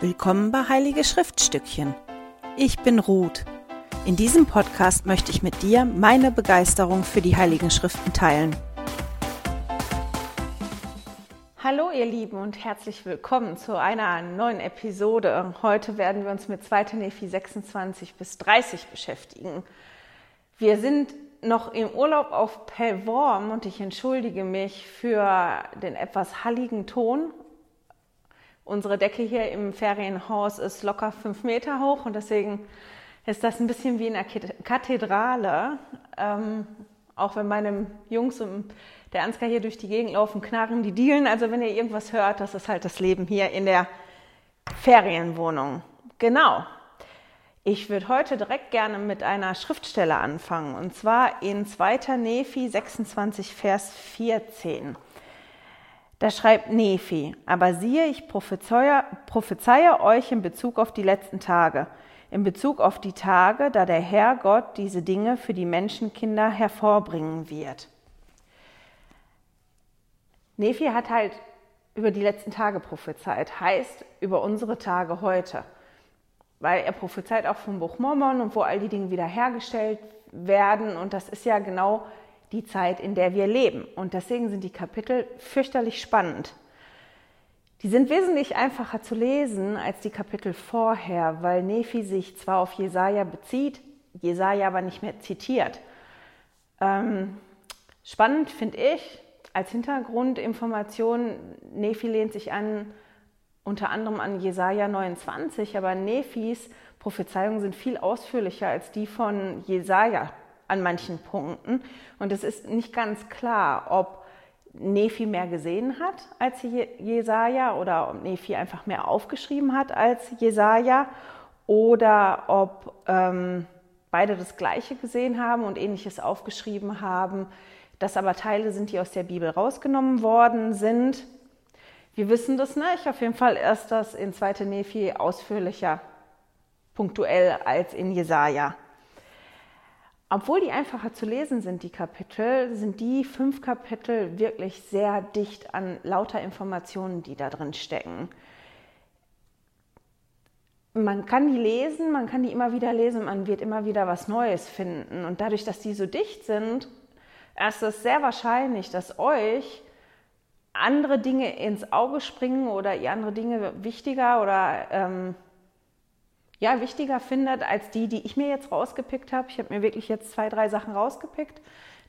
Willkommen bei Heilige Schriftstückchen. Ich bin Ruth. In diesem Podcast möchte ich mit dir meine Begeisterung für die Heiligen Schriften teilen. Hallo ihr Lieben und herzlich willkommen zu einer neuen Episode. Heute werden wir uns mit 2. Nephi 26 bis 30 beschäftigen. Wir sind noch im Urlaub auf Pellworm und ich entschuldige mich für den etwas halligen Ton. Unsere Decke hier im Ferienhaus ist locker fünf Meter hoch und deswegen ist das ein bisschen wie in einer Kathedrale. Ähm, auch wenn meine Jungs und der Ansgar hier durch die Gegend laufen, knarren die Dielen. Also wenn ihr irgendwas hört, das ist halt das Leben hier in der Ferienwohnung. Genau. Ich würde heute direkt gerne mit einer Schriftstelle anfangen, und zwar in 2. Nephi 26, Vers 14. Da schreibt Nephi, aber siehe, ich prophezeie, prophezeie euch in Bezug auf die letzten Tage, in Bezug auf die Tage, da der Herr Gott diese Dinge für die Menschenkinder hervorbringen wird. Nephi hat halt über die letzten Tage prophezeit, heißt über unsere Tage heute weil er prophezeit auch vom Buch Mormon und wo all die Dinge wiederhergestellt werden. Und das ist ja genau die Zeit, in der wir leben. Und deswegen sind die Kapitel fürchterlich spannend. Die sind wesentlich einfacher zu lesen als die Kapitel vorher, weil Nephi sich zwar auf Jesaja bezieht, Jesaja aber nicht mehr zitiert. Ähm, spannend finde ich als Hintergrundinformation, Nephi lehnt sich an unter anderem an Jesaja 29, aber Nephis Prophezeiungen sind viel ausführlicher als die von Jesaja an manchen Punkten. Und es ist nicht ganz klar, ob Nephi mehr gesehen hat als Jesaja oder ob Nephi einfach mehr aufgeschrieben hat als Jesaja oder ob ähm, beide das Gleiche gesehen haben und Ähnliches aufgeschrieben haben, das aber Teile sind, die aus der Bibel rausgenommen worden sind. Wir wissen das nicht. Auf jeden Fall ist das in 2. Nephi ausführlicher, punktuell als in Jesaja. Obwohl die einfacher zu lesen sind, die Kapitel, sind die fünf Kapitel wirklich sehr dicht an lauter Informationen, die da drin stecken. Man kann die lesen, man kann die immer wieder lesen man wird immer wieder was Neues finden. Und dadurch, dass die so dicht sind, ist es sehr wahrscheinlich, dass euch andere Dinge ins Auge springen oder ihr andere Dinge wichtiger oder ähm, ja, wichtiger findet als die, die ich mir jetzt rausgepickt habe. Ich habe mir wirklich jetzt zwei, drei Sachen rausgepickt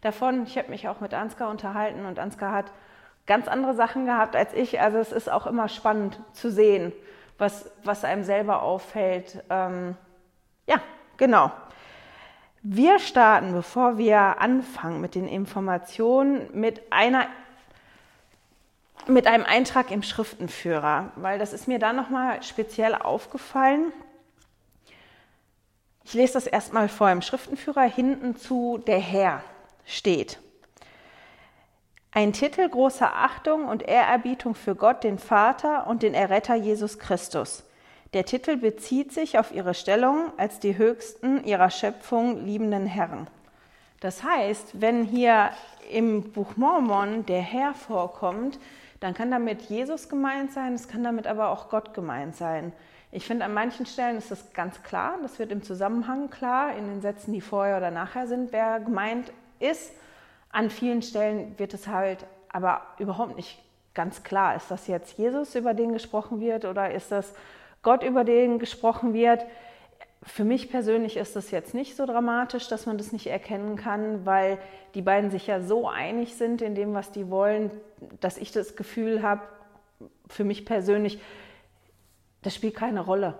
davon. Ich habe mich auch mit Ansgar unterhalten und Ansgar hat ganz andere Sachen gehabt als ich. Also es ist auch immer spannend zu sehen, was, was einem selber auffällt. Ähm, ja, genau. Wir starten, bevor wir anfangen mit den Informationen, mit einer mit einem Eintrag im Schriftenführer, weil das ist mir da nochmal speziell aufgefallen. Ich lese das erstmal vor. Im Schriftenführer hinten zu der Herr steht. Ein Titel großer Achtung und Ehrerbietung für Gott, den Vater und den Erretter Jesus Christus. Der Titel bezieht sich auf ihre Stellung als die höchsten ihrer Schöpfung liebenden Herren. Das heißt, wenn hier im Buch Mormon der Herr vorkommt, dann kann damit Jesus gemeint sein, es kann damit aber auch Gott gemeint sein. Ich finde, an manchen Stellen ist das ganz klar, das wird im Zusammenhang klar, in den Sätzen, die vorher oder nachher sind, wer gemeint ist. An vielen Stellen wird es halt aber überhaupt nicht ganz klar. Ist das jetzt Jesus, über den gesprochen wird, oder ist das Gott, über den gesprochen wird? Für mich persönlich ist das jetzt nicht so dramatisch, dass man das nicht erkennen kann, weil die beiden sich ja so einig sind in dem, was die wollen, dass ich das Gefühl habe, für mich persönlich, das spielt keine Rolle,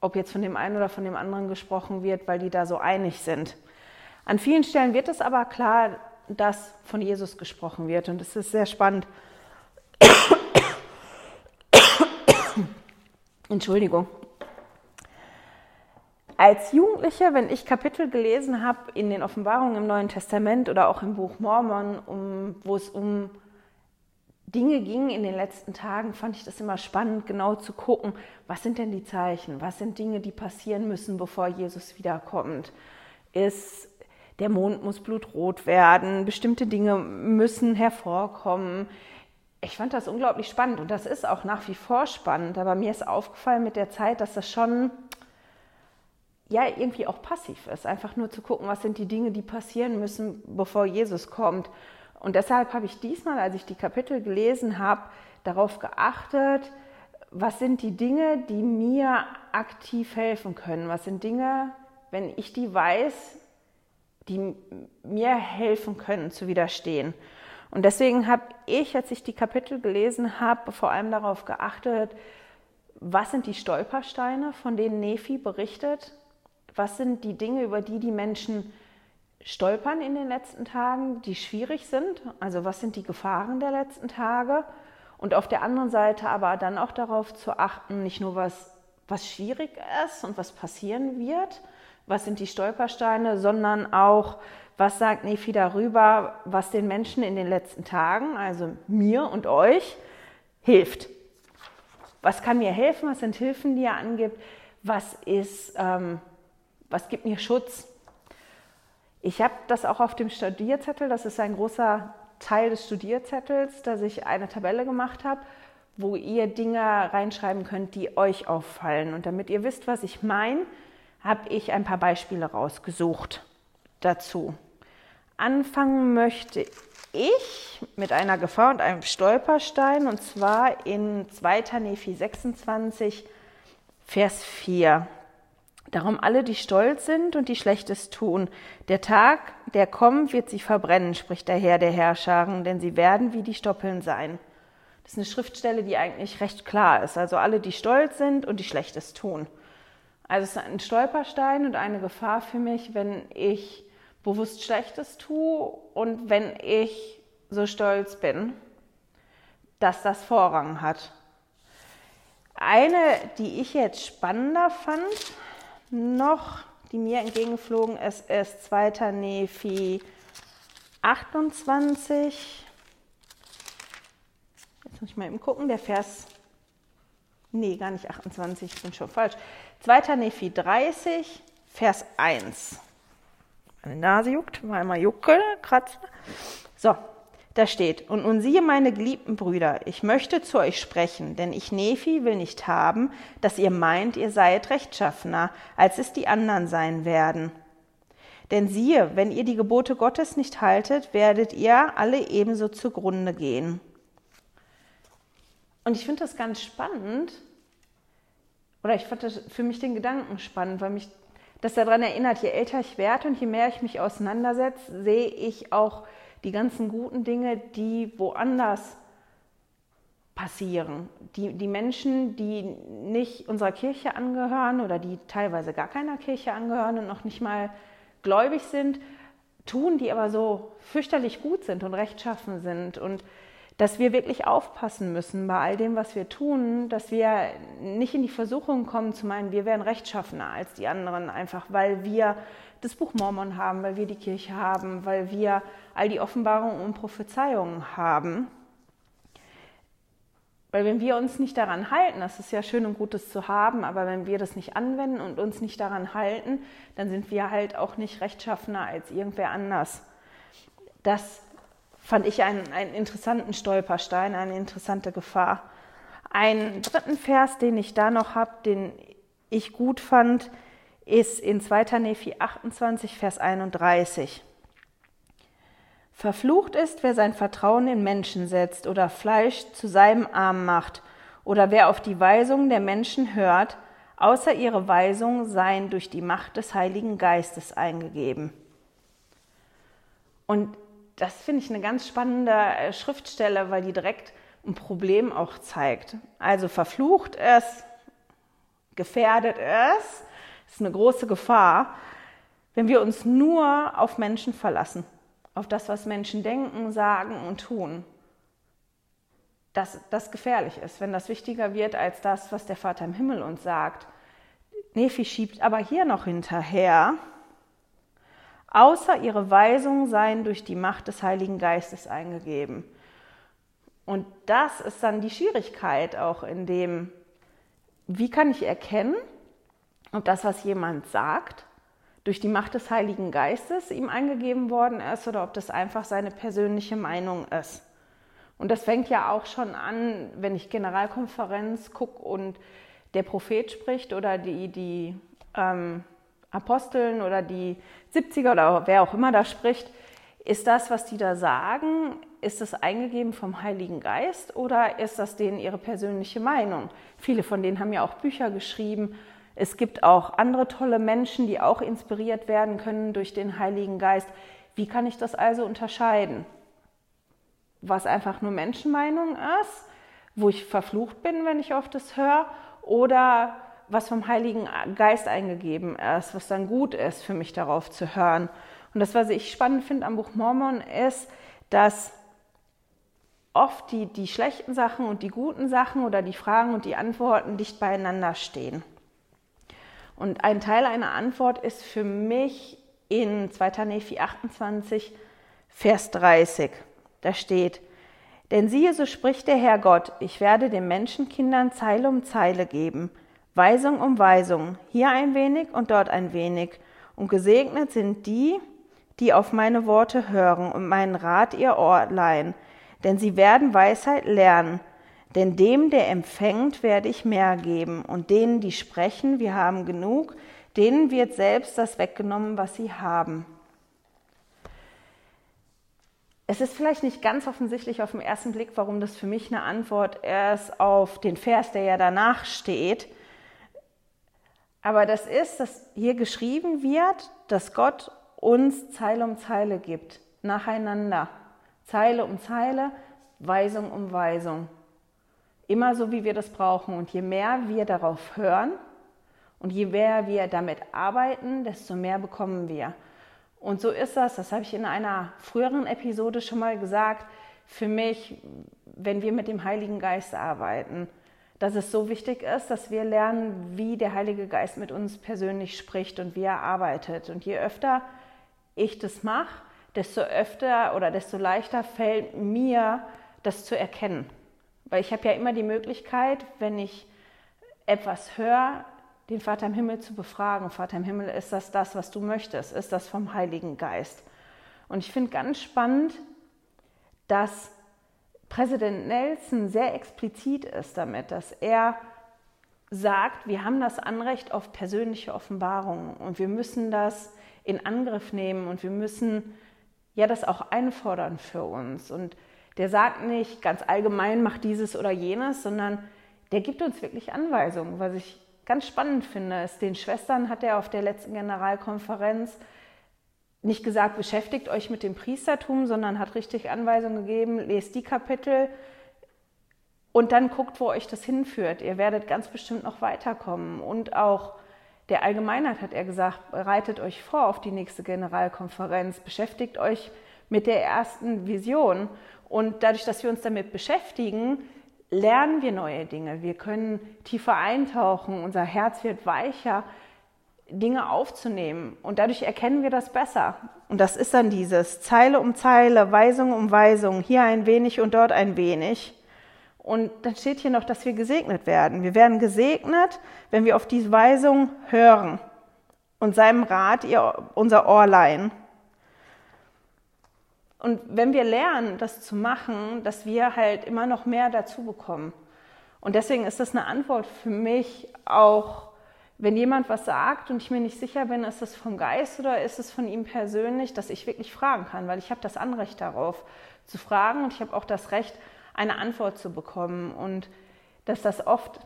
ob jetzt von dem einen oder von dem anderen gesprochen wird, weil die da so einig sind. An vielen Stellen wird es aber klar, dass von Jesus gesprochen wird und es ist sehr spannend. Entschuldigung. Als Jugendliche, wenn ich Kapitel gelesen habe in den Offenbarungen im Neuen Testament oder auch im Buch Mormon, um, wo es um Dinge ging in den letzten Tagen, fand ich das immer spannend, genau zu gucken, was sind denn die Zeichen, was sind Dinge, die passieren müssen, bevor Jesus wiederkommt. Ist der Mond muss blutrot werden, bestimmte Dinge müssen hervorkommen. ich fand das unglaublich spannend und das ist auch nach wie vor spannend. Aber mir ist aufgefallen mit der Zeit, dass das schon ja irgendwie auch passiv ist. Einfach nur zu gucken, was sind die Dinge, die passieren müssen, bevor Jesus kommt. Und deshalb habe ich diesmal, als ich die Kapitel gelesen habe, darauf geachtet, was sind die Dinge, die mir aktiv helfen können? Was sind Dinge, wenn ich die weiß, die mir helfen können zu widerstehen? Und deswegen habe ich, als ich die Kapitel gelesen habe, vor allem darauf geachtet, was sind die Stolpersteine, von denen Nephi berichtet? Was sind die Dinge, über die die Menschen stolpern in den letzten Tagen, die schwierig sind? Also was sind die Gefahren der letzten Tage? Und auf der anderen Seite aber dann auch darauf zu achten, nicht nur was, was schwierig ist und was passieren wird, was sind die Stolpersteine, sondern auch, was sagt Nefi darüber, was den Menschen in den letzten Tagen, also mir und euch, hilft. Was kann mir helfen? Was sind Hilfen, die er angibt? Was ist, ähm, was gibt mir Schutz? Ich habe das auch auf dem Studierzettel, das ist ein großer Teil des Studierzettels, dass ich eine Tabelle gemacht habe, wo ihr Dinge reinschreiben könnt, die euch auffallen. Und damit ihr wisst, was ich meine, habe ich ein paar Beispiele rausgesucht dazu. Anfangen möchte ich mit einer Gefahr und einem Stolperstein, und zwar in 2. Nephi 26, Vers 4. Darum alle, die stolz sind und die Schlechtes tun. Der Tag, der kommt, wird sie verbrennen, spricht der Herr der Herrscharen, denn sie werden wie die Stoppeln sein. Das ist eine Schriftstelle, die eigentlich recht klar ist. Also alle, die stolz sind und die Schlechtes tun. Also es ist ein Stolperstein und eine Gefahr für mich, wenn ich bewusst Schlechtes tue und wenn ich so stolz bin, dass das Vorrang hat. Eine, die ich jetzt spannender fand, noch, die mir entgegengeflogen ist, ist 2. Nephi 28. Jetzt muss ich mal eben gucken, der Vers, nee, gar nicht 28, ich bin schon falsch. 2. Nephi 30, Vers 1. Meine Nase juckt, mal einmal jucke, kratze. So, da steht, und nun siehe, meine geliebten Brüder, ich möchte zu euch sprechen, denn ich, Nephi, will nicht haben, dass ihr meint, ihr seid rechtschaffener, als es die anderen sein werden. Denn siehe, wenn ihr die Gebote Gottes nicht haltet, werdet ihr alle ebenso zugrunde gehen. Und ich finde das ganz spannend, oder ich fand das für mich den Gedanken spannend, weil mich das daran erinnert, je älter ich werde und je mehr ich mich auseinandersetze, sehe ich auch die ganzen guten Dinge, die woanders passieren. Die, die Menschen, die nicht unserer Kirche angehören oder die teilweise gar keiner Kirche angehören und noch nicht mal gläubig sind, tun, die aber so fürchterlich gut sind und rechtschaffen sind. Und dass wir wirklich aufpassen müssen bei all dem, was wir tun, dass wir nicht in die Versuchung kommen zu meinen, wir wären rechtschaffener als die anderen, einfach weil wir das Buch Mormon haben, weil wir die Kirche haben, weil wir all die Offenbarungen und Prophezeiungen haben. Weil wenn wir uns nicht daran halten, das ist ja schön und gut, das zu haben, aber wenn wir das nicht anwenden und uns nicht daran halten, dann sind wir halt auch nicht rechtschaffener als irgendwer anders. Das fand ich einen, einen interessanten Stolperstein, eine interessante Gefahr. Einen dritten Vers, den ich da noch habe, den ich gut fand, ist in 2. Nephi 28, Vers 31. Verflucht ist, wer sein Vertrauen in Menschen setzt oder Fleisch zu seinem Arm macht oder wer auf die Weisungen der Menschen hört, außer ihre Weisungen seien durch die Macht des Heiligen Geistes eingegeben. Und das finde ich eine ganz spannende äh, Schriftstelle, weil die direkt ein Problem auch zeigt. Also verflucht es, gefährdet es, ist eine große Gefahr, wenn wir uns nur auf Menschen verlassen, auf das, was Menschen denken, sagen und tun. Dass das gefährlich ist, wenn das wichtiger wird als das, was der Vater im Himmel uns sagt. Nephi schiebt aber hier noch hinterher, außer ihre Weisungen seien durch die Macht des Heiligen Geistes eingegeben. Und das ist dann die Schwierigkeit auch in dem, wie kann ich erkennen, ob das, was jemand sagt, durch die Macht des Heiligen Geistes ihm eingegeben worden ist oder ob das einfach seine persönliche Meinung ist. Und das fängt ja auch schon an, wenn ich Generalkonferenz gucke und der Prophet spricht oder die, die ähm, Aposteln oder die 70er oder wer auch immer da spricht. Ist das, was die da sagen, ist das eingegeben vom Heiligen Geist oder ist das denen ihre persönliche Meinung? Viele von denen haben ja auch Bücher geschrieben. Es gibt auch andere tolle Menschen, die auch inspiriert werden können durch den Heiligen Geist. Wie kann ich das also unterscheiden? Was einfach nur Menschenmeinung ist, wo ich verflucht bin, wenn ich oft das höre, oder was vom Heiligen Geist eingegeben ist, was dann gut ist für mich darauf zu hören. Und das, was ich spannend finde am Buch Mormon, ist, dass oft die, die schlechten Sachen und die guten Sachen oder die Fragen und die Antworten dicht beieinander stehen. Und ein Teil einer Antwort ist für mich in 2. Nephi 28, Vers 30. Da steht, denn siehe, so spricht der Herr Gott, ich werde den Menschenkindern Zeile um Zeile geben, Weisung um Weisung, hier ein wenig und dort ein wenig. Und gesegnet sind die, die auf meine Worte hören und meinen Rat ihr Ohr leihen, denn sie werden Weisheit lernen. Denn dem, der empfängt, werde ich mehr geben, und denen, die sprechen, wir haben genug, denen wird selbst das weggenommen, was sie haben. Es ist vielleicht nicht ganz offensichtlich auf den ersten Blick, warum das für mich eine Antwort ist auf den Vers, der ja danach steht. Aber das ist, dass hier geschrieben wird, dass Gott uns Zeile um Zeile gibt, nacheinander. Zeile um Zeile, Weisung um Weisung. Immer so, wie wir das brauchen. Und je mehr wir darauf hören und je mehr wir damit arbeiten, desto mehr bekommen wir. Und so ist das, das habe ich in einer früheren Episode schon mal gesagt, für mich, wenn wir mit dem Heiligen Geist arbeiten, dass es so wichtig ist, dass wir lernen, wie der Heilige Geist mit uns persönlich spricht und wie er arbeitet. Und je öfter ich das mache, desto öfter oder desto leichter fällt mir, das zu erkennen. Weil ich habe ja immer die Möglichkeit, wenn ich etwas höre, den Vater im Himmel zu befragen. Vater im Himmel, ist das das, was du möchtest? Ist das vom Heiligen Geist? Und ich finde ganz spannend, dass Präsident Nelson sehr explizit ist damit, dass er sagt, wir haben das Anrecht auf persönliche Offenbarung und wir müssen das in Angriff nehmen und wir müssen ja das auch einfordern für uns. Und der sagt nicht ganz allgemein, mach dieses oder jenes, sondern der gibt uns wirklich Anweisungen. Was ich ganz spannend finde, ist, den Schwestern hat er auf der letzten Generalkonferenz nicht gesagt, beschäftigt euch mit dem Priestertum, sondern hat richtig Anweisungen gegeben, lest die Kapitel und dann guckt, wo euch das hinführt. Ihr werdet ganz bestimmt noch weiterkommen. Und auch der Allgemeinheit hat er gesagt, bereitet euch vor auf die nächste Generalkonferenz, beschäftigt euch mit der ersten Vision. Und dadurch, dass wir uns damit beschäftigen, lernen wir neue Dinge. Wir können tiefer eintauchen, unser Herz wird weicher, Dinge aufzunehmen. Und dadurch erkennen wir das besser. Und das ist dann dieses Zeile um Zeile, Weisung um Weisung, hier ein wenig und dort ein wenig. Und dann steht hier noch, dass wir gesegnet werden. Wir werden gesegnet, wenn wir auf diese Weisung hören und seinem Rat ihr unser Ohr leihen. Und wenn wir lernen, das zu machen, dass wir halt immer noch mehr dazu bekommen. Und deswegen ist das eine Antwort für mich auch, wenn jemand was sagt und ich mir nicht sicher bin, ist es vom Geist oder ist es von ihm persönlich, dass ich wirklich fragen kann, weil ich habe das Anrecht darauf zu fragen und ich habe auch das Recht, eine Antwort zu bekommen. Und dass das oft,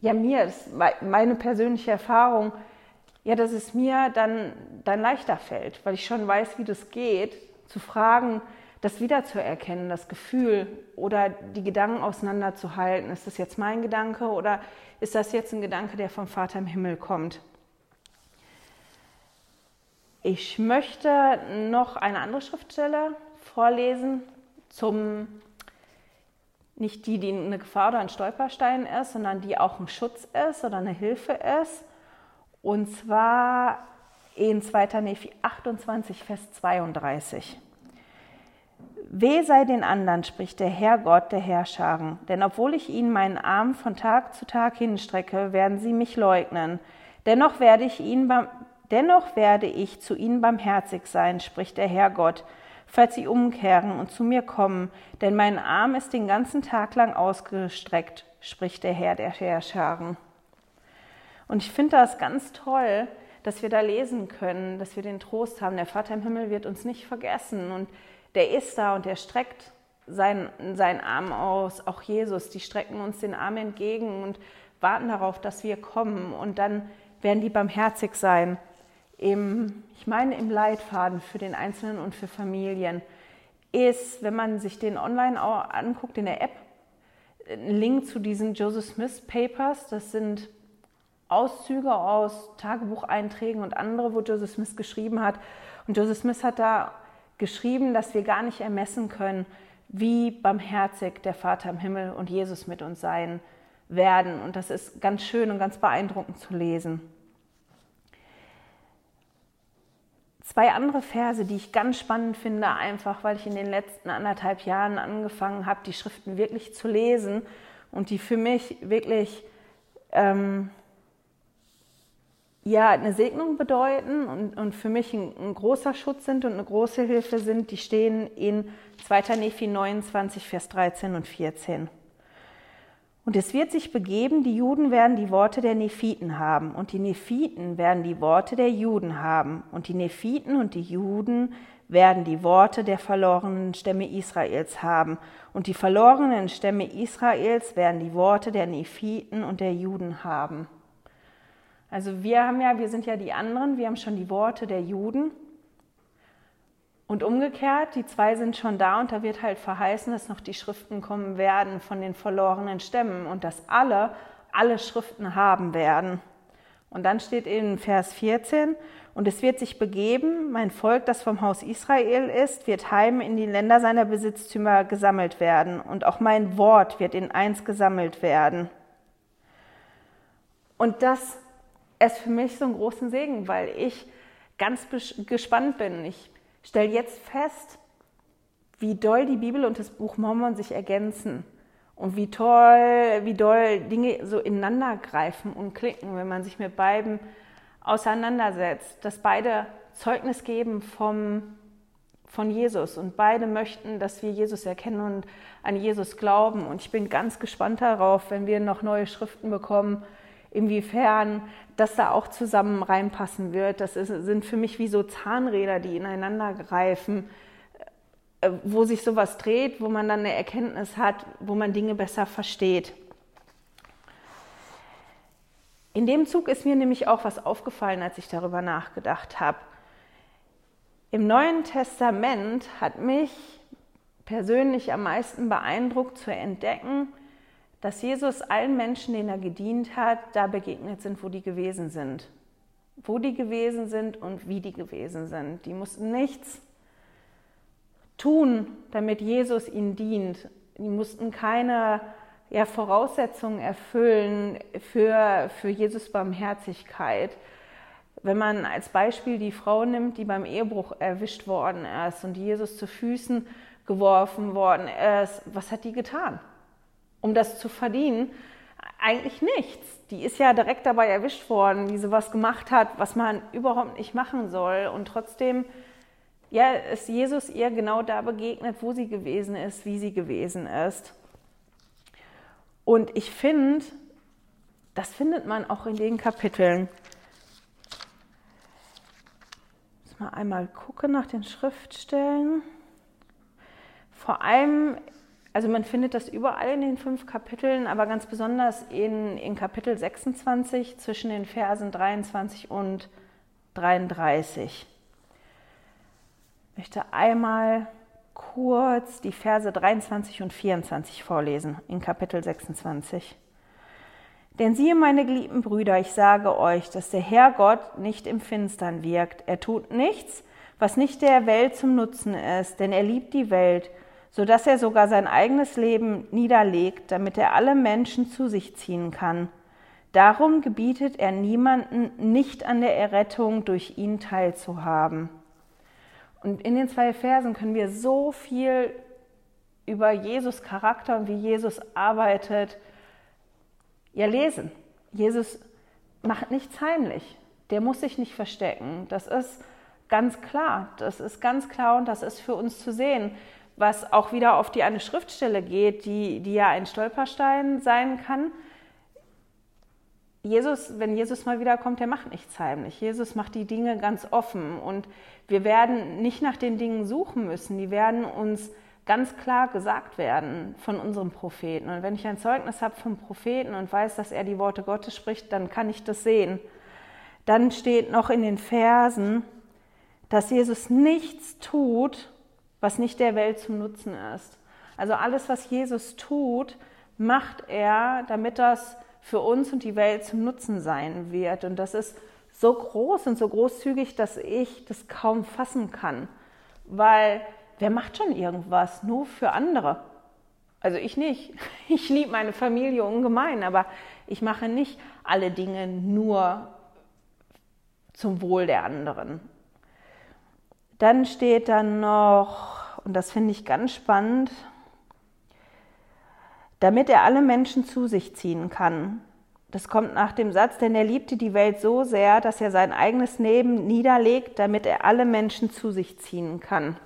ja mir ist meine persönliche Erfahrung, ja, dass es mir dann, dann leichter fällt, weil ich schon weiß, wie das geht, zu fragen, das wiederzuerkennen, das Gefühl oder die Gedanken auseinanderzuhalten. Ist das jetzt mein Gedanke oder ist das jetzt ein Gedanke, der vom Vater im Himmel kommt? Ich möchte noch eine andere Schriftstelle vorlesen zum nicht die, die eine Gefahr oder ein Stolperstein ist, sondern die auch ein Schutz ist oder eine Hilfe ist. Und zwar in 2. Nephi 28, Vers 32. Weh sei den anderen, spricht der Herr Gott der Herrscharen, denn obwohl ich ihnen meinen Arm von Tag zu Tag hinstrecke, werden sie mich leugnen. Dennoch werde ich, ihnen, dennoch werde ich zu ihnen barmherzig sein, spricht der Herr Gott falls sie umkehren und zu mir kommen, denn mein Arm ist den ganzen Tag lang ausgestreckt, spricht der Herr der Herrscharen. Und ich finde das ganz toll, dass wir da lesen können, dass wir den Trost haben. Der Vater im Himmel wird uns nicht vergessen und der ist da und der streckt seinen, seinen Arm aus, auch Jesus, die strecken uns den Arm entgegen und warten darauf, dass wir kommen und dann werden die barmherzig sein. Im, ich meine, im Leitfaden für den Einzelnen und für Familien ist, wenn man sich den online anguckt, in der App, ein Link zu diesen Joseph Smith Papers. Das sind Auszüge aus Tagebucheinträgen und andere, wo Joseph Smith geschrieben hat. Und Joseph Smith hat da geschrieben, dass wir gar nicht ermessen können, wie barmherzig der Vater im Himmel und Jesus mit uns sein werden. Und das ist ganz schön und ganz beeindruckend zu lesen. Zwei andere Verse, die ich ganz spannend finde, einfach weil ich in den letzten anderthalb Jahren angefangen habe, die Schriften wirklich zu lesen und die für mich wirklich ähm, ja, eine Segnung bedeuten und, und für mich ein, ein, großer Schutz sind und eine große Hilfe sind, die stehen in 2. Nephi 29, Vers 13 und 14. Und es wird sich begeben, die Juden werden die Worte der Nephiten haben und die Nephiten werden die Worte der Juden haben und die Nephiten und die Juden werden die Worte der verlorenen Stämme Israels haben und die verlorenen Stämme Israels werden die Worte der Nephiten und der Juden haben. Also wir haben ja, wir sind ja die anderen, wir haben schon die Worte der Juden und umgekehrt, die zwei sind schon da und da wird halt verheißen, dass noch die Schriften kommen werden von den verlorenen Stämmen und dass alle alle Schriften haben werden. Und dann steht in Vers 14, und es wird sich begeben, mein Volk, das vom Haus Israel ist, wird heim in die Länder seiner Besitztümer gesammelt werden, und auch mein Wort wird in eins gesammelt werden. Und das ist für mich so einen großen Segen, weil ich ganz gespannt bin. Ich stelle jetzt fest, wie doll die Bibel und das Buch Mormon sich ergänzen und wie toll, wie doll Dinge so ineinander greifen und klicken, wenn man sich mit beiden auseinandersetzt, dass beide Zeugnis geben vom, von Jesus und beide möchten, dass wir Jesus erkennen und an Jesus glauben. Und ich bin ganz gespannt darauf, wenn wir noch neue Schriften bekommen, inwiefern das da auch zusammen reinpassen wird. Das ist, sind für mich wie so Zahnräder, die ineinander greifen, äh, wo sich sowas dreht, wo man dann eine Erkenntnis hat, wo man Dinge besser versteht. In dem Zug ist mir nämlich auch was aufgefallen, als ich darüber nachgedacht habe. Im Neuen Testament hat mich persönlich am meisten beeindruckt zu entdecken, dass Jesus allen Menschen, denen er gedient hat, da begegnet sind, wo die gewesen sind. Wo die gewesen sind und wie die gewesen sind. Die mussten nichts tun, damit Jesus ihnen dient. Die mussten keine ja, Voraussetzungen erfüllen für, für Jesus Barmherzigkeit. Wenn man als Beispiel die Frau nimmt, die beim Ehebruch erwischt worden ist und Jesus zu Füßen geworfen worden ist, was hat die getan? Um das zu verdienen? Eigentlich nichts. Die ist ja direkt dabei erwischt worden, wie sie was gemacht hat, was man überhaupt nicht machen soll. Und trotzdem ja, ist Jesus ihr genau da begegnet, wo sie gewesen ist, wie sie gewesen ist. Und ich finde, das findet man auch in den Kapiteln. Muss mal einmal gucken nach den Schriftstellen. Vor allem also man findet das überall in den fünf Kapiteln, aber ganz besonders in, in Kapitel 26 zwischen den Versen 23 und 33. Ich möchte einmal kurz die Verse 23 und 24 vorlesen in Kapitel 26. Denn siehe, meine geliebten Brüder, ich sage euch, dass der Herr Gott nicht im Finstern wirkt. Er tut nichts, was nicht der Welt zum Nutzen ist, denn er liebt die Welt so dass er sogar sein eigenes Leben niederlegt, damit er alle Menschen zu sich ziehen kann. Darum gebietet er niemanden, nicht an der Errettung durch ihn teilzuhaben. Und in den zwei Versen können wir so viel über Jesus Charakter und wie Jesus arbeitet, ja lesen. Jesus macht nichts heimlich. Der muss sich nicht verstecken. Das ist ganz klar. Das ist ganz klar und das ist für uns zu sehen, was auch wieder auf die eine Schriftstelle geht, die, die ja ein Stolperstein sein kann. Jesus, wenn Jesus mal wiederkommt, der macht nichts heimlich. Jesus macht die Dinge ganz offen und wir werden nicht nach den Dingen suchen müssen. Die werden uns ganz klar gesagt werden von unserem Propheten. Und wenn ich ein Zeugnis habe vom Propheten und weiß, dass er die Worte Gottes spricht, dann kann ich das sehen. Dann steht noch in den Versen, dass Jesus nichts tut, was nicht der Welt zum Nutzen ist. Also alles, was Jesus tut, macht er, damit das für uns und die Welt zum Nutzen sein wird. Und das ist so groß und so großzügig, dass ich das kaum fassen kann. Weil wer macht schon irgendwas nur für andere? Also ich nicht. Ich liebe meine Familie ungemein, aber ich mache nicht alle Dinge nur zum Wohl der anderen. Dann steht dann noch, und das finde ich ganz spannend, damit er alle Menschen zu sich ziehen kann. Das kommt nach dem Satz, denn er liebte die Welt so sehr, dass er sein eigenes Leben niederlegt, damit er alle Menschen zu sich ziehen kann.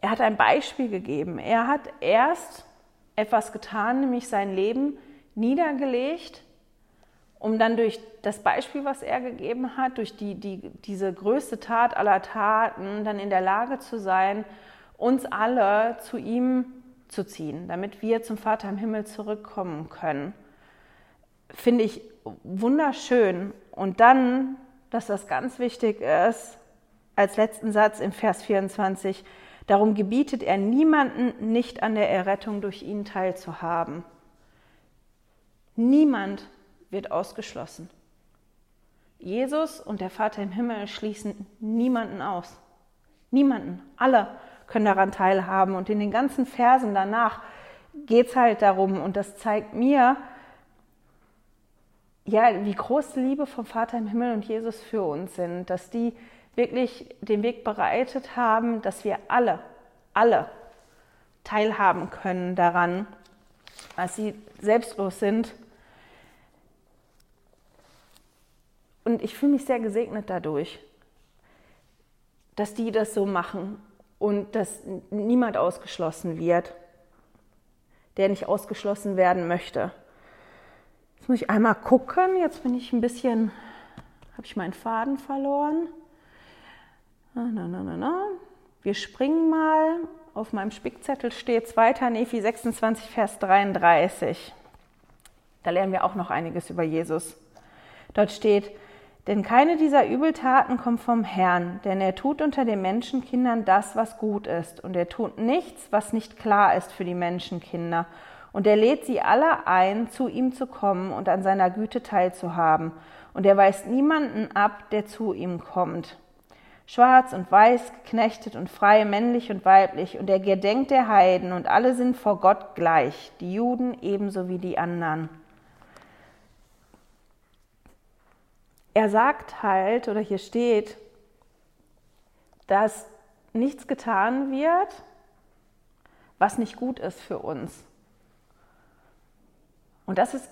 Er hat ein Beispiel gegeben. Er hat erst etwas getan, nämlich sein Leben niedergelegt, um dann durch das Beispiel, was er gegeben hat, durch die, die, diese größte Tat aller Taten, dann in der Lage zu sein, uns alle zu ihm zu ziehen, damit wir zum Vater im Himmel zurückkommen können. Finde ich wunderschön. Und dann, dass das ganz wichtig ist, als letzten Satz im Vers 24, Darum gebietet er niemanden, nicht an der Errettung durch ihn teilzuhaben. Niemand wird ausgeschlossen. Jesus und der Vater im Himmel schließen niemanden aus. Niemanden. Alle können daran teilhaben. Und in den ganzen Versen danach geht es halt darum, und das zeigt mir, ja, wie groß die Liebe vom Vater im Himmel und Jesus für uns sind, dass die wirklich den Weg bereitet haben, dass wir alle, alle teilhaben können daran, dass sie selbstlos sind. Und ich fühle mich sehr gesegnet dadurch, dass die das so machen und dass niemand ausgeschlossen wird, der nicht ausgeschlossen werden möchte. Jetzt muss ich einmal gucken. Jetzt bin ich ein bisschen, habe ich meinen Faden verloren. Na, na, na, na. Wir springen mal. Auf meinem Spickzettel steht 2. Nephi 26, Vers 33. Da lernen wir auch noch einiges über Jesus. Dort steht, denn keine dieser Übeltaten kommt vom Herrn, denn er tut unter den Menschenkindern das, was gut ist, und er tut nichts, was nicht klar ist für die Menschenkinder. Und er lädt sie alle ein, zu ihm zu kommen und an seiner Güte teilzuhaben. Und er weist niemanden ab, der zu ihm kommt schwarz und weiß, geknechtet und frei, männlich und weiblich, und er gedenkt der Heiden, und alle sind vor Gott gleich, die Juden ebenso wie die anderen. Er sagt halt, oder hier steht, dass nichts getan wird, was nicht gut ist für uns. Und das ist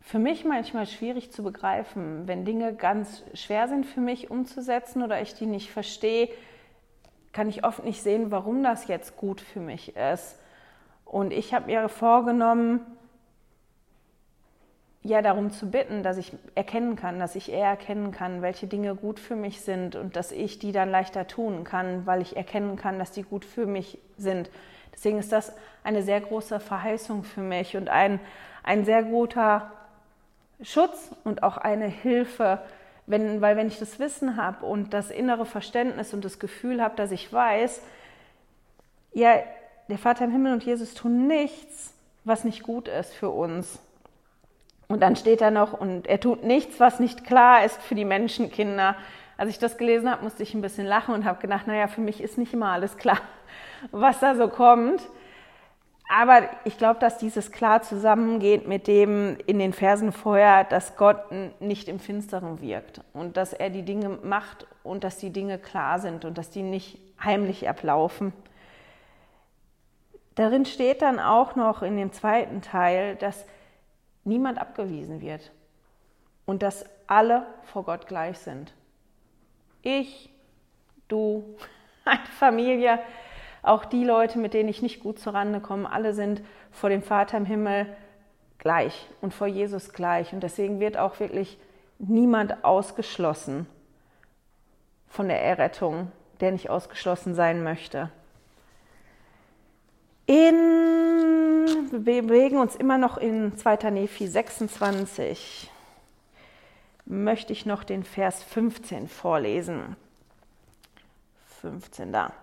für mich manchmal schwierig zu begreifen, wenn Dinge ganz schwer sind für mich umzusetzen oder ich die nicht verstehe, kann ich oft nicht sehen, warum das jetzt gut für mich ist. Und ich habe mir vorgenommen, ja, darum zu bitten, dass ich erkennen kann, dass ich eher erkennen kann, welche Dinge gut für mich sind und dass ich die dann leichter tun kann, weil ich erkennen kann, dass die gut für mich sind. Deswegen ist das eine sehr große Verheißung für mich und ein, ein sehr guter Schutz und auch eine Hilfe, wenn, weil wenn ich das Wissen habe und das innere Verständnis und das Gefühl habe, dass ich weiß, ja, der Vater im Himmel und Jesus tun nichts, was nicht gut ist für uns. Und dann steht da noch, und er tut nichts, was nicht klar ist für die Menschenkinder. Als ich das gelesen habe, musste ich ein bisschen lachen und habe gedacht, naja, für mich ist nicht immer alles klar, was da so kommt. Aber ich glaube, dass dieses klar zusammengeht mit dem in den Versen vorher, dass Gott nicht im Finsteren wirkt und dass er die Dinge macht und dass die Dinge klar sind und dass die nicht heimlich ablaufen. Darin steht dann auch noch in dem zweiten Teil, dass niemand abgewiesen wird und dass alle vor Gott gleich sind. Ich, du, eine Familie, auch die Leute, mit denen ich nicht gut zurande komme, alle sind vor dem Vater im Himmel gleich und vor Jesus gleich. Und deswegen wird auch wirklich niemand ausgeschlossen von der Errettung, der nicht ausgeschlossen sein möchte. In, wir bewegen uns immer noch in 2. Nephi 26. Möchte ich noch den Vers 15 vorlesen. 15 da.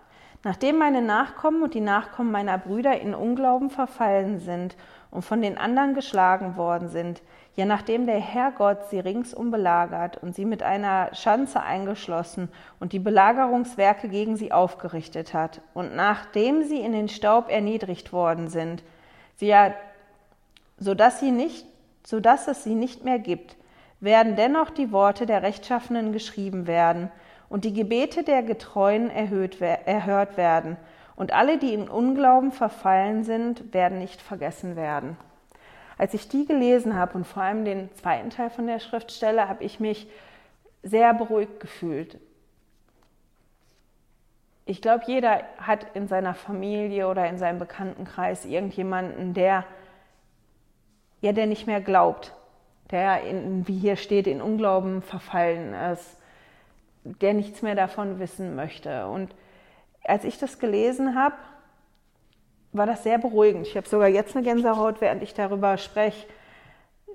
Nachdem meine Nachkommen und die Nachkommen meiner Brüder in Unglauben verfallen sind und von den anderen geschlagen worden sind, ja nachdem der Herrgott sie ringsum belagert und sie mit einer Schanze eingeschlossen und die Belagerungswerke gegen sie aufgerichtet hat, und nachdem sie in den Staub erniedrigt worden sind, sie ja, so dass sie nicht, so dass es sie nicht mehr gibt, werden dennoch die Worte der Rechtschaffenen geschrieben werden und die Gebete der Getreuen erhöht, erhört werden und alle, die im Unglauben verfallen sind, werden nicht vergessen werden. Als ich die gelesen habe und vor allem den zweiten Teil von der Schriftstelle, habe ich mich sehr beruhigt gefühlt. Ich glaube, jeder hat in seiner Familie oder in seinem Bekanntenkreis irgendjemanden, der ja, der nicht mehr glaubt, der in, wie hier steht, in Unglauben verfallen ist, der nichts mehr davon wissen möchte. Und als ich das gelesen habe, war das sehr beruhigend. Ich habe sogar jetzt eine Gänsehaut, während ich darüber spreche,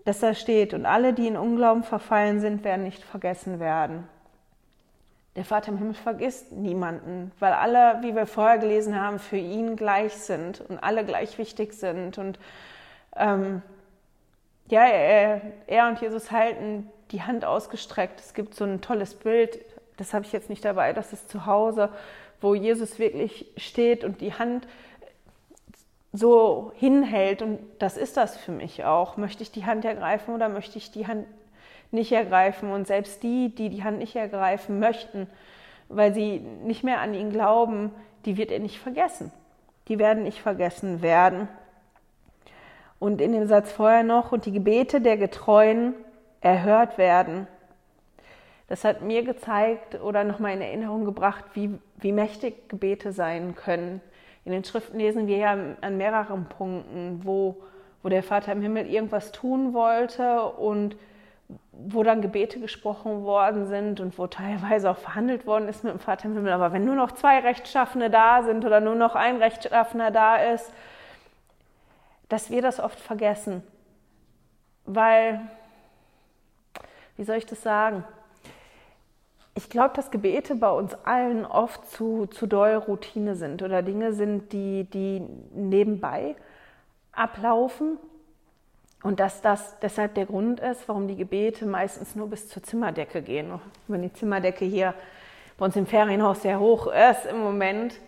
dass da steht, und alle, die in Unglauben verfallen sind, werden nicht vergessen werden. Der Vater im Himmel vergisst niemanden, weil alle, wie wir vorher gelesen haben, für ihn gleich sind und alle gleich wichtig sind. Und ähm, ja, er, er und Jesus halten die Hand ausgestreckt. Es gibt so ein tolles Bild, das habe ich jetzt nicht dabei, das ist zu Hause, wo Jesus wirklich steht und die Hand so hinhält. Und das ist das für mich auch. Möchte ich die Hand ergreifen oder möchte ich die Hand nicht ergreifen? Und selbst die, die die Hand nicht ergreifen möchten, weil sie nicht mehr an ihn glauben, die wird er nicht vergessen. Die werden nicht vergessen werden. Und in dem Satz vorher noch, und die Gebete der Getreuen erhört werden. Das hat mir gezeigt oder nochmal in Erinnerung gebracht, wie, wie mächtig Gebete sein können. In den Schriften lesen wir ja an mehreren Punkten, wo, wo der Vater im Himmel irgendwas tun wollte und wo dann Gebete gesprochen worden sind und wo teilweise auch verhandelt worden ist mit dem Vater im Himmel. Aber wenn nur noch zwei Rechtschaffene da sind oder nur noch ein Rechtschaffener da ist, dass wir das oft vergessen. Weil, wie soll ich das sagen? Ich glaube, dass Gebete bei uns allen oft zu, zu doll Routine sind oder Dinge sind, die, die nebenbei ablaufen. Und dass das deshalb der Grund ist, warum die Gebete meistens nur bis zur Zimmerdecke gehen. Wenn die Zimmerdecke hier bei uns im Ferienhaus sehr hoch ist im Moment.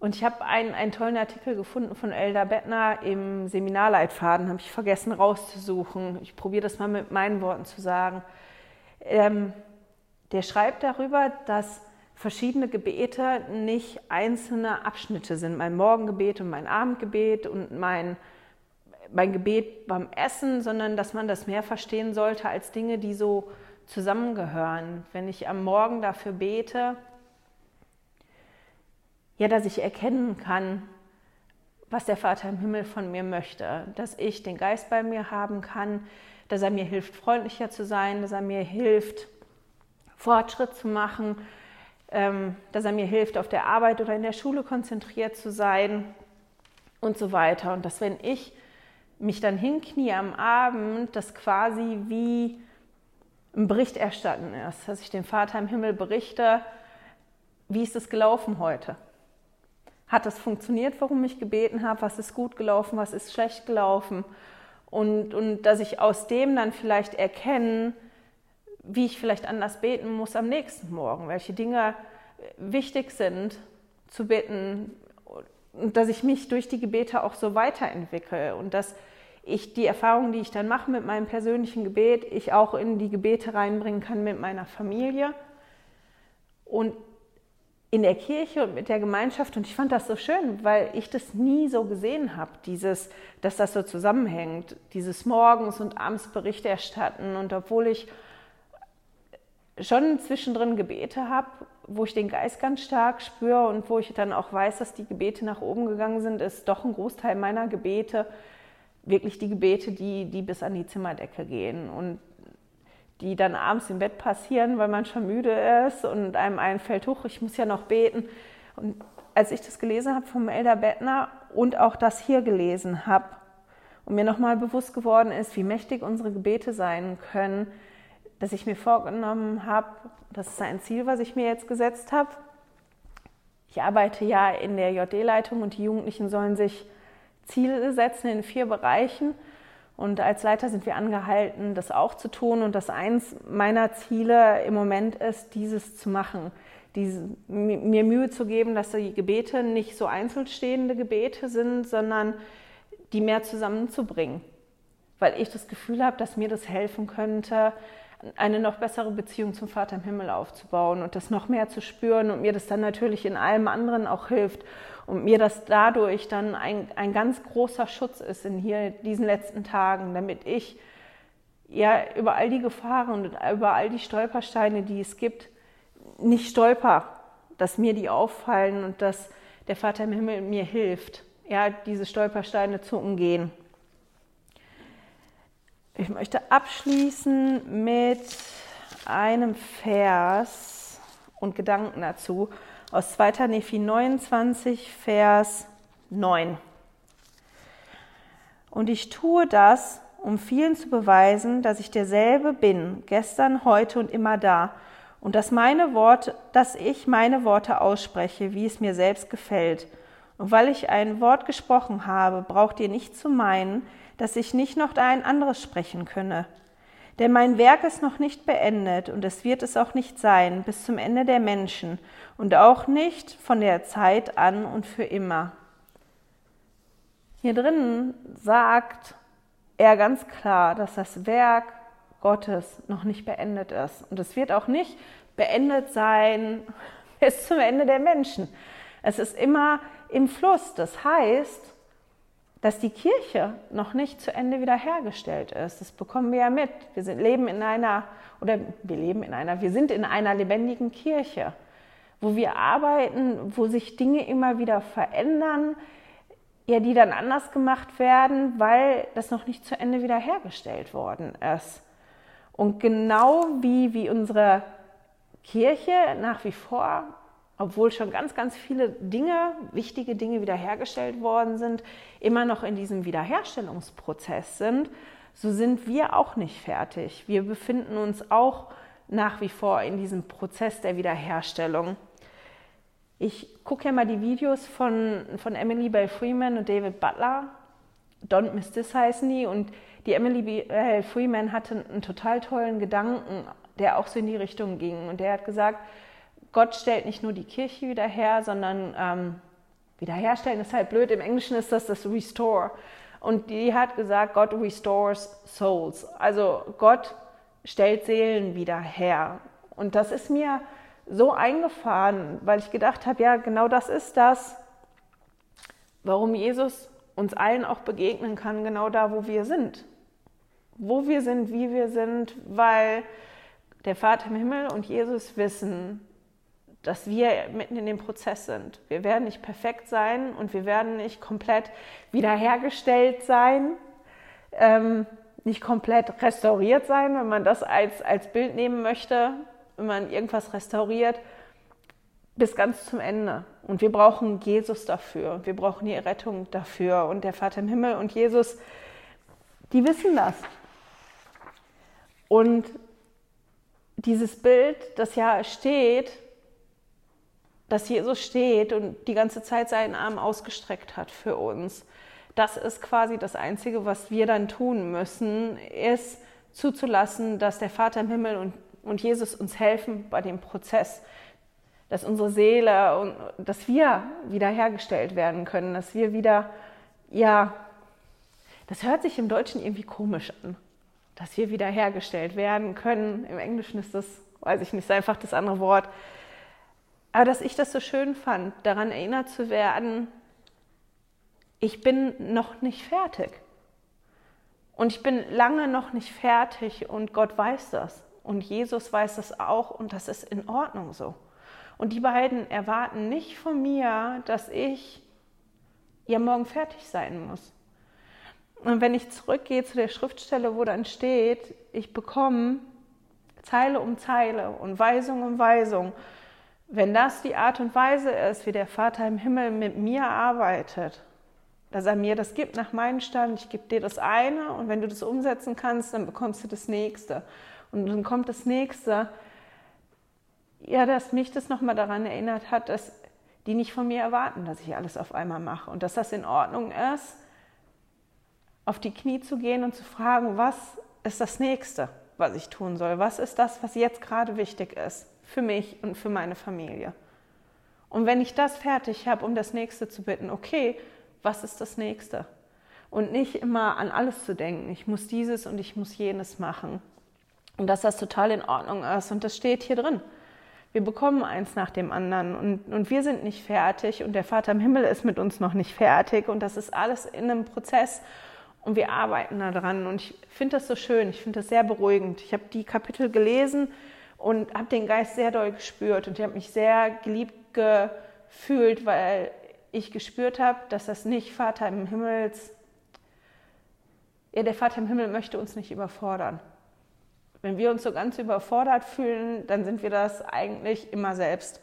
Und ich habe einen, einen tollen Artikel gefunden von Elda Bettner im Seminarleitfaden, habe ich vergessen rauszusuchen. Ich probiere das mal mit meinen Worten zu sagen. Ähm, der schreibt darüber, dass verschiedene Gebete nicht einzelne Abschnitte sind. Mein Morgengebet und mein Abendgebet und mein, mein Gebet beim Essen, sondern dass man das mehr verstehen sollte als Dinge, die so zusammengehören. Wenn ich am Morgen dafür bete, ja, dass ich erkennen kann, was der Vater im Himmel von mir möchte, dass ich den Geist bei mir haben kann, dass er mir hilft, freundlicher zu sein, dass er mir hilft, Fortschritt zu machen, ähm, dass er mir hilft, auf der Arbeit oder in der Schule konzentriert zu sein und so weiter. Und dass wenn ich mich dann hinknie am Abend, das quasi wie ein Bericht erstatten ist, dass ich dem Vater im Himmel berichte, wie ist es gelaufen heute? Hat das funktioniert, warum ich gebeten habe? Was ist gut gelaufen? Was ist schlecht gelaufen? Und, und dass ich aus dem dann vielleicht erkenne, wie ich vielleicht anders beten muss am nächsten Morgen, welche Dinge wichtig sind zu bitten und dass ich mich durch die Gebete auch so weiterentwickle und dass ich die Erfahrungen, die ich dann mache mit meinem persönlichen Gebet, ich auch in die Gebete reinbringen kann mit meiner Familie und in der Kirche und mit der Gemeinschaft. Und ich fand das so schön, weil ich das nie so gesehen habe, dieses, dass das so zusammenhängt, dieses Morgens und abends Bericht erstatten. Und obwohl ich schon zwischendrin Gebete habe, wo ich den Geist ganz stark spüre und wo ich dann auch weiß, dass die Gebete nach oben gegangen sind, ist doch ein Großteil meiner Gebete wirklich die Gebete, die, die bis an die Zimmerdecke gehen und die dann abends im Bett passieren, weil man schon müde ist und einem einfällt, huch, ich muss ja noch beten. Und als ich das gelesen habe vom Elder Bettner und auch das hier gelesen habe und mir nochmal bewusst geworden ist, wie mächtig unsere Gebete sein können, dass ich mir vorgenommen habe, das ist ein Ziel, was ich mir jetzt gesetzt habe. Ich arbeite ja in der JD-Leitung und die Jugendlichen sollen sich Ziele setzen in vier Bereichen. Und als Leiter sind wir angehalten, das auch zu tun. Und das eins meiner Ziele im Moment ist, dieses zu machen. Diese, mir Mühe zu geben, dass die Gebete nicht so einzeln stehende Gebete sind, sondern die mehr zusammenzubringen. Weil ich das Gefühl habe, dass mir das helfen könnte, eine noch bessere Beziehung zum Vater im Himmel aufzubauen und das noch mehr zu spüren und mir das dann natürlich in allem anderen auch hilft und mir das dadurch dann ein, ein ganz großer Schutz ist in hier diesen letzten Tagen, damit ich ja über all die Gefahren und über all die Stolpersteine, die es gibt, nicht stolper, dass mir die auffallen und dass der Vater im Himmel mir hilft, ja, diese Stolpersteine zu umgehen. Ich möchte abschließen mit einem Vers und Gedanken dazu aus 2. Nephi 29, Vers 9. Und ich tue das, um vielen zu beweisen, dass ich derselbe bin, gestern, heute und immer da, und dass meine Worte, dass ich meine Worte ausspreche, wie es mir selbst gefällt. Und weil ich ein Wort gesprochen habe, braucht ihr nicht zu meinen, dass ich nicht noch ein anderes sprechen könne. Denn mein Werk ist noch nicht beendet und es wird es auch nicht sein bis zum Ende der Menschen und auch nicht von der Zeit an und für immer. Hier drinnen sagt er ganz klar, dass das Werk Gottes noch nicht beendet ist. Und es wird auch nicht beendet sein bis zum Ende der Menschen. Es ist immer im Fluss. Das heißt, dass die Kirche noch nicht zu Ende wiederhergestellt ist. Das bekommen wir ja mit. Wir sind, leben in einer, oder wir leben in einer, wir sind in einer lebendigen Kirche, wo wir arbeiten, wo sich Dinge immer wieder verändern, ja, die dann anders gemacht werden, weil das noch nicht zu Ende wiederhergestellt worden ist. Und genau wie, wie unsere Kirche nach wie vor obwohl schon ganz, ganz viele Dinge, wichtige Dinge wiederhergestellt worden sind, immer noch in diesem Wiederherstellungsprozess sind, so sind wir auch nicht fertig. Wir befinden uns auch nach wie vor in diesem Prozess der Wiederherstellung. Ich gucke ja mal die Videos von, von Emily Bell Freeman und David Butler. Don't Miss This heißen die. Und die Emily Bell Freeman hatte einen total tollen Gedanken, der auch so in die Richtung ging. Und der hat gesagt, Gott stellt nicht nur die Kirche wieder her, sondern ähm, wiederherstellen ist halt blöd. Im Englischen ist das das Restore. Und die hat gesagt, God restores souls. Also Gott stellt Seelen wieder her. Und das ist mir so eingefahren, weil ich gedacht habe, ja, genau das ist das, warum Jesus uns allen auch begegnen kann, genau da, wo wir sind. Wo wir sind, wie wir sind, weil der Vater im Himmel und Jesus wissen, dass wir mitten in dem Prozess sind. Wir werden nicht perfekt sein und wir werden nicht komplett wiederhergestellt sein, ähm, nicht komplett restauriert sein, wenn man das als, als Bild nehmen möchte, wenn man irgendwas restauriert, bis ganz zum Ende. Und wir brauchen Jesus dafür. Wir brauchen die Rettung dafür. Und der Vater im Himmel und Jesus, die wissen das. Und dieses Bild, das ja steht, dass Jesus steht und die ganze Zeit seinen Arm ausgestreckt hat für uns. Das ist quasi das Einzige, was wir dann tun müssen, ist zuzulassen, dass der Vater im Himmel und, und Jesus uns helfen bei dem Prozess, dass unsere Seele und dass wir wiederhergestellt werden können, dass wir wieder, ja, das hört sich im Deutschen irgendwie komisch an, dass wir wiederhergestellt werden können. Im Englischen ist das, weiß ich nicht, einfach das andere Wort aber dass ich das so schön fand, daran erinnert zu werden, ich bin noch nicht fertig. Und ich bin lange noch nicht fertig und Gott weiß das. Und Jesus weiß das auch und das ist in Ordnung so. Und die beiden erwarten nicht von mir, dass ich ja morgen fertig sein muss. Und wenn ich zurückgehe zu der Schriftstelle, wo dann steht, ich bekomme Zeile um Zeile und Weisung um Weisung, wenn das die Art und Weise ist, wie der Vater im Himmel mit mir arbeitet, dass er mir das gibt nach meinem Stand, ich gebe dir das eine und wenn du das umsetzen kannst, dann bekommst du das nächste. Und dann kommt das nächste. Ja, dass mich das nochmal daran erinnert hat, dass die nicht von mir erwarten, dass ich alles auf einmal mache und dass das in Ordnung ist, auf die Knie zu gehen und zu fragen, was ist das nächste, was ich tun soll? Was ist das, was jetzt gerade wichtig ist für mich und für meine Familie? Und wenn ich das fertig habe, um das nächste zu bitten, okay, was ist das nächste? Und nicht immer an alles zu denken, ich muss dieses und ich muss jenes machen. Und dass das total in Ordnung ist. Und das steht hier drin. Wir bekommen eins nach dem anderen und, und wir sind nicht fertig und der Vater im Himmel ist mit uns noch nicht fertig und das ist alles in einem Prozess und wir arbeiten daran. Und ich finde das so schön, ich finde das sehr beruhigend. Ich habe die Kapitel gelesen und habe den Geist sehr doll gespürt und ich habe mich sehr geliebt gefühlt, weil ich gespürt habe, dass das nicht Vater im Himmels, ja, der Vater im Himmel möchte uns nicht überfordern. Wenn wir uns so ganz überfordert fühlen, dann sind wir das eigentlich immer selbst.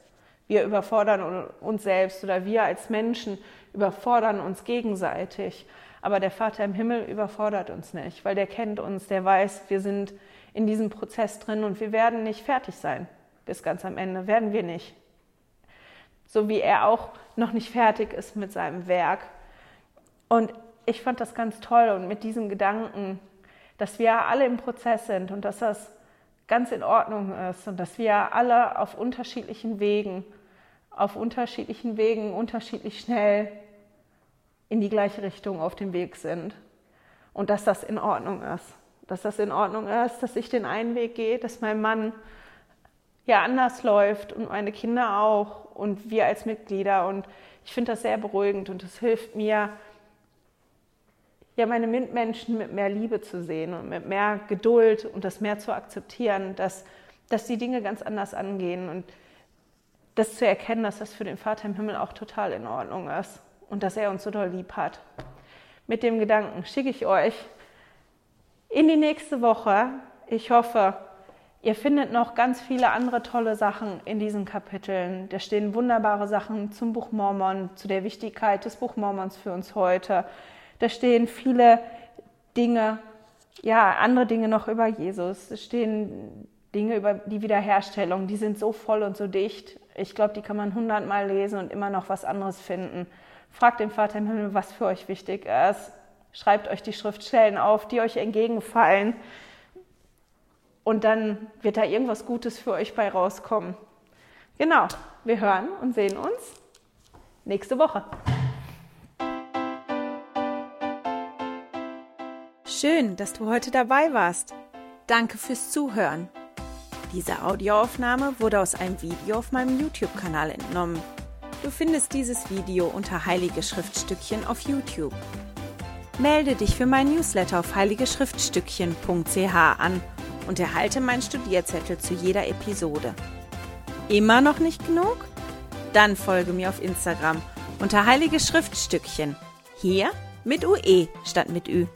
Wir überfordern uns selbst oder wir als Menschen überfordern uns gegenseitig. Aber der Vater im Himmel überfordert uns nicht, weil der kennt uns, der weiß, wir sind in diesem Prozess drin und wir werden nicht fertig sein bis ganz am Ende, werden wir nicht so wie er auch noch nicht fertig ist mit seinem Werk. Und ich fand das ganz toll und mit diesem Gedanken, dass wir alle im Prozess sind und dass das ganz in Ordnung ist und dass wir alle auf unterschiedlichen Wegen, auf unterschiedlichen Wegen unterschiedlich schnell in die gleiche Richtung auf dem Weg sind und dass das in Ordnung ist. Dass das in Ordnung ist, dass ich den einen Weg gehe, dass mein Mann ja anders läuft und meine Kinder auch und wir als Mitglieder. Und ich finde das sehr beruhigend und es hilft mir, ja, meine Mitmenschen mit mehr Liebe zu sehen und mit mehr Geduld und das mehr zu akzeptieren, dass, dass die Dinge ganz anders angehen und das zu erkennen, dass das für den Vater im Himmel auch total in Ordnung ist und dass er uns so doll lieb hat. Mit dem Gedanken schicke ich euch in die nächste Woche. Ich hoffe, Ihr findet noch ganz viele andere tolle Sachen in diesen Kapiteln. Da stehen wunderbare Sachen zum Buch Mormon, zu der Wichtigkeit des Buch Mormons für uns heute. Da stehen viele Dinge, ja, andere Dinge noch über Jesus. Da stehen Dinge über die Wiederherstellung. Die sind so voll und so dicht. Ich glaube, die kann man hundertmal lesen und immer noch was anderes finden. Fragt den Vater im Himmel, was für euch wichtig ist. Schreibt euch die Schriftstellen auf, die euch entgegenfallen und dann wird da irgendwas Gutes für euch bei rauskommen. Genau, wir hören und sehen uns nächste Woche. Schön, dass du heute dabei warst. Danke fürs Zuhören. Diese Audioaufnahme wurde aus einem Video auf meinem YouTube-Kanal entnommen. Du findest dieses Video unter Heilige Schriftstückchen auf YouTube. Melde dich für mein Newsletter auf heiligeschriftstückchen.ch an und erhalte meinen Studierzettel zu jeder Episode. Immer noch nicht genug? Dann folge mir auf Instagram unter Heilige Schriftstückchen. Hier mit UE statt mit Ü.